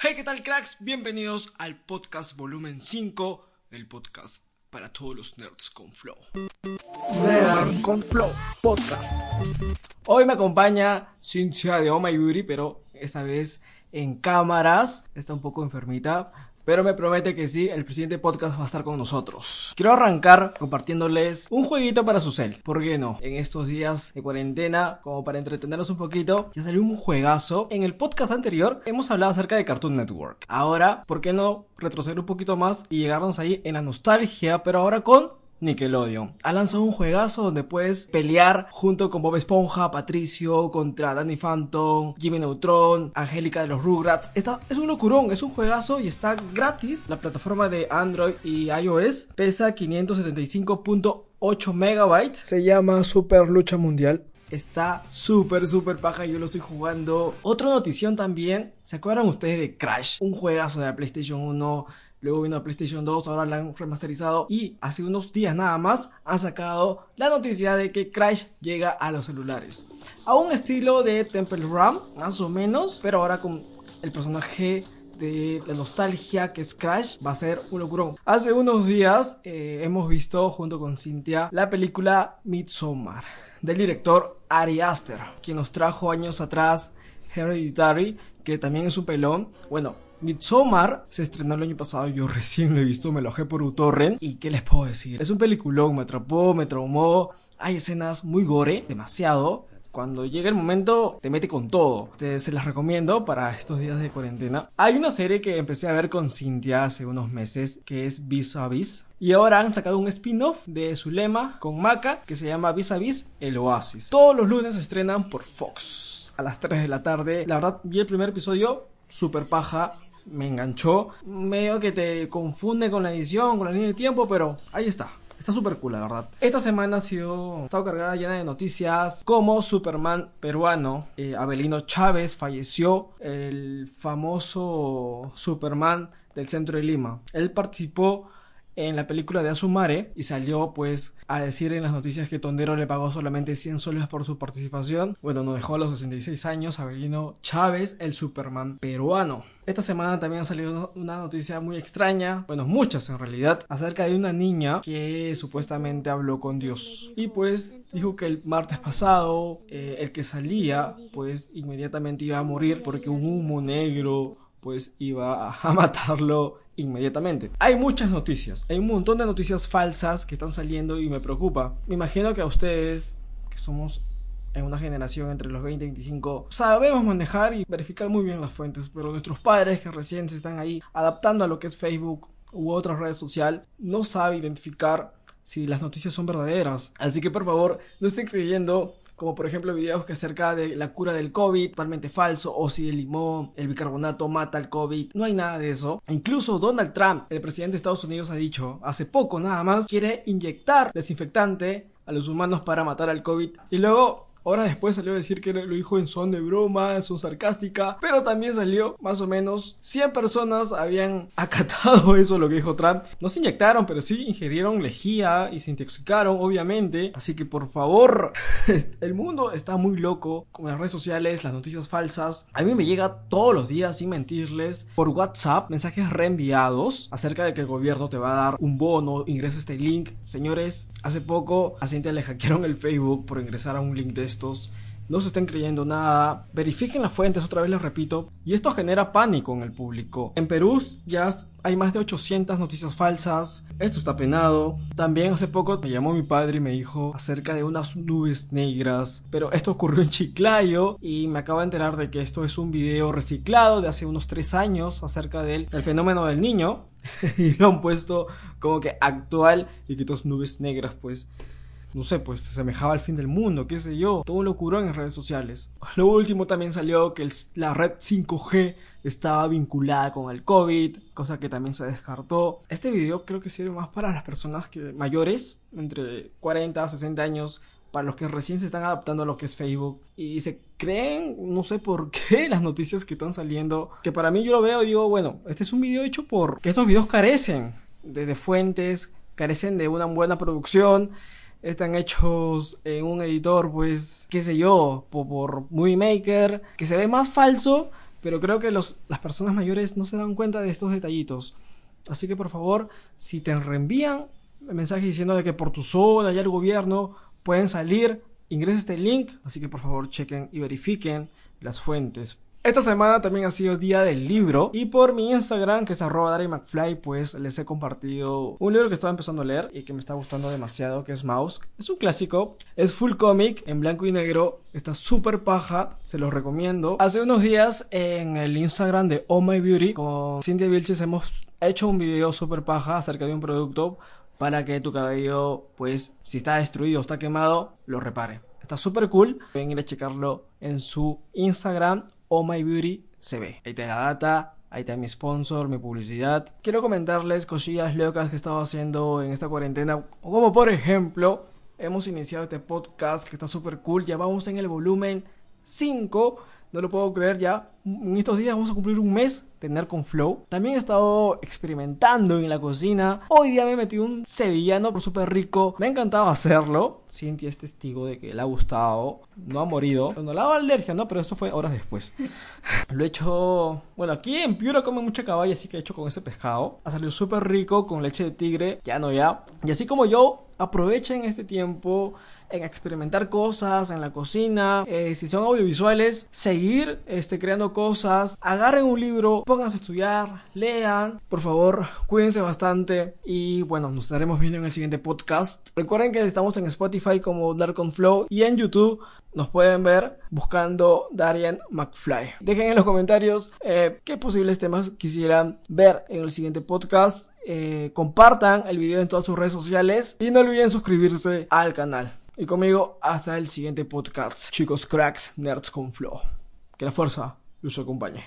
Hey, ¿qué tal cracks? Bienvenidos al podcast volumen 5, el podcast para todos los nerds con flow. Nerd con flow, podcast. Hoy me acompaña Cynthia de Oh My Beauty, pero esta vez en cámaras. Está un poco enfermita, pero me promete que sí, el siguiente podcast va a estar con nosotros. Quiero arrancar compartiéndoles un jueguito para su cel. ¿Por qué no? En estos días de cuarentena, como para entretenernos un poquito, ya salió un juegazo. En el podcast anterior hemos hablado acerca de Cartoon Network. Ahora, ¿por qué no retroceder un poquito más y llegarnos ahí en la nostalgia, pero ahora con Nickelodeon. Ha lanzado un juegazo donde puedes pelear junto con Bob Esponja, Patricio, contra Danny Phantom, Jimmy Neutron, Angélica de los Rugrats. Esta es un locurón, es un juegazo y está gratis. La plataforma de Android y iOS pesa 575.8 megabytes. Se llama Super Lucha Mundial. Está súper, súper paja. Yo lo estoy jugando. Otra notición también. ¿Se acuerdan ustedes de Crash? Un juegazo de la PlayStation 1 Luego vino a PlayStation 2, ahora la han remasterizado y hace unos días nada más han sacado la noticia de que Crash llega a los celulares. A un estilo de Temple Run, más o menos, pero ahora con el personaje de la nostalgia que es Crash va a ser un locurón. Hace unos días eh, hemos visto junto con Cynthia la película Midsommar del director Ari Aster, quien nos trajo años atrás Hereditary, que también es un pelón. Bueno, Midsommar se estrenó el año pasado, yo recién lo he visto, me lo bajé por uTorrent y qué les puedo decir, es un peliculón, me atrapó, me traumó, hay escenas muy gore, demasiado, cuando llega el momento te mete con todo. Te, se las recomiendo para estos días de cuarentena. Hay una serie que empecé a ver con Cynthia hace unos meses que es Vis a Vis. Y ahora han sacado un spin-off de su lema con Maca que se llama Vis a Vis El Oasis. Todos los lunes se estrenan por Fox a las 3 de la tarde. La verdad vi el primer episodio, super paja me enganchó. Medio que te confunde con la edición, con la línea de tiempo, pero ahí está. Está súper cool, la verdad. Esta semana ha sido, ha estado cargada llena de noticias como Superman peruano, eh, Abelino Chávez falleció, el famoso Superman del centro de Lima. Él participó en la película de Asumare y salió pues a decir en las noticias que Tondero le pagó solamente 100 soles por su participación. Bueno, nos dejó a los 66 años Avelino Chávez, el Superman peruano. Esta semana también ha salido una noticia muy extraña, bueno, muchas en realidad, acerca de una niña que supuestamente habló con Dios. Y pues dijo que el martes pasado eh, el que salía pues inmediatamente iba a morir porque un humo negro pues iba a matarlo inmediatamente. Hay muchas noticias, hay un montón de noticias falsas que están saliendo y me preocupa. Me imagino que a ustedes, que somos en una generación entre los 20 y 25, sabemos manejar y verificar muy bien las fuentes, pero nuestros padres que recién se están ahí adaptando a lo que es Facebook u otra red social, no saben identificar si las noticias son verdaderas. Así que por favor, no estén creyendo como por ejemplo videos que acerca de la cura del COVID, totalmente falso, o si el limón, el bicarbonato mata el COVID, no hay nada de eso. Incluso Donald Trump, el presidente de Estados Unidos, ha dicho hace poco nada más, quiere inyectar desinfectante a los humanos para matar al COVID. Y luego Ahora después salió a decir que lo dijo en son de broma, en son sarcástica, pero también salió más o menos 100 personas habían acatado eso lo que dijo Trump. No se inyectaron, pero sí ingerieron lejía y se intoxicaron, obviamente. Así que por favor, el mundo está muy loco con las redes sociales, las noticias falsas. A mí me llega todos los días, sin mentirles, por WhatsApp mensajes reenviados acerca de que el gobierno te va a dar un bono, ingresa este link. Señores, hace poco a Cintia le hackearon el Facebook por ingresar a un link de no se estén creyendo nada, verifiquen las fuentes, otra vez les repito, y esto genera pánico en el público. En Perú ya hay más de 800 noticias falsas, esto está penado. También hace poco me llamó mi padre y me dijo acerca de unas nubes negras, pero esto ocurrió en Chiclayo y me acabo de enterar de que esto es un video reciclado de hace unos 3 años acerca del fenómeno del niño y lo han puesto como que actual y que estas nubes negras pues no sé, pues se semejaba al fin del mundo, qué sé yo, todo locurón en redes sociales. Lo último también salió que la red 5G estaba vinculada con el COVID, cosa que también se descartó. Este video creo que sirve más para las personas que mayores, entre 40 a 60 años, para los que recién se están adaptando a lo que es Facebook y se creen, no sé por qué, las noticias que están saliendo, que para mí yo lo veo y digo, bueno, este es un video hecho por que estos videos carecen de fuentes, carecen de una buena producción están hechos en un editor, pues, qué sé yo, por, Movie Maker, que se ve más falso pero creo que los, las personas mayores no se dan cuenta de estos detallitos. Así que por favor, si te reenvían el mensaje diciendo de que por tu zona y el gobierno pueden salir, ingresa este link, así que por favor chequen y verifiquen las fuentes. Esta semana también ha sido día del libro y por mi Instagram, que es arroba McFly, pues les he compartido un libro que estaba empezando a leer y que me está gustando demasiado, que es Mouse. Es un clásico, es full comic, en blanco y negro, está súper paja, se los recomiendo. Hace unos días en el Instagram de Oh My Beauty con Cintia Vilches hemos hecho un video súper paja acerca de un producto para que tu cabello, pues, si está destruido o está quemado, lo repare. Está súper cool. Pueden ir a checarlo en su Instagram Oh My Beauty se ve. Ahí está la data, ahí está mi sponsor, mi publicidad. Quiero comentarles cosillas locas que he estado haciendo en esta cuarentena. Como por ejemplo, hemos iniciado este podcast que está súper cool. Ya vamos en el volumen 5 no lo puedo creer ya. En estos días vamos a cumplir un mes tener con Flow. También he estado experimentando en la cocina. Hoy día me metí un sevillano por súper rico. Me ha encantado hacerlo. Cintia es testigo de que le ha gustado. No ha morido. No le ha alergia, ¿no? Pero esto fue horas después. lo he hecho... Bueno, aquí en Piura come mucha caballa, así que he hecho con ese pescado. Ha salido súper rico con leche de tigre. Ya no ya. Y así como yo, aprovechen este tiempo en experimentar cosas en la cocina, eh, si son audiovisuales, seguir este, creando cosas, agarren un libro, pónganse a estudiar, lean, por favor, cuídense bastante y bueno, nos estaremos viendo en el siguiente podcast. Recuerden que estamos en Spotify como Dark on Flow y en YouTube nos pueden ver buscando Darian McFly. Dejen en los comentarios eh, qué posibles temas quisieran ver en el siguiente podcast. Eh, compartan el video en todas sus redes sociales y no olviden suscribirse al canal. Y conmigo hasta el siguiente podcast. Chicos cracks, nerds con flow. Que la fuerza los acompañe.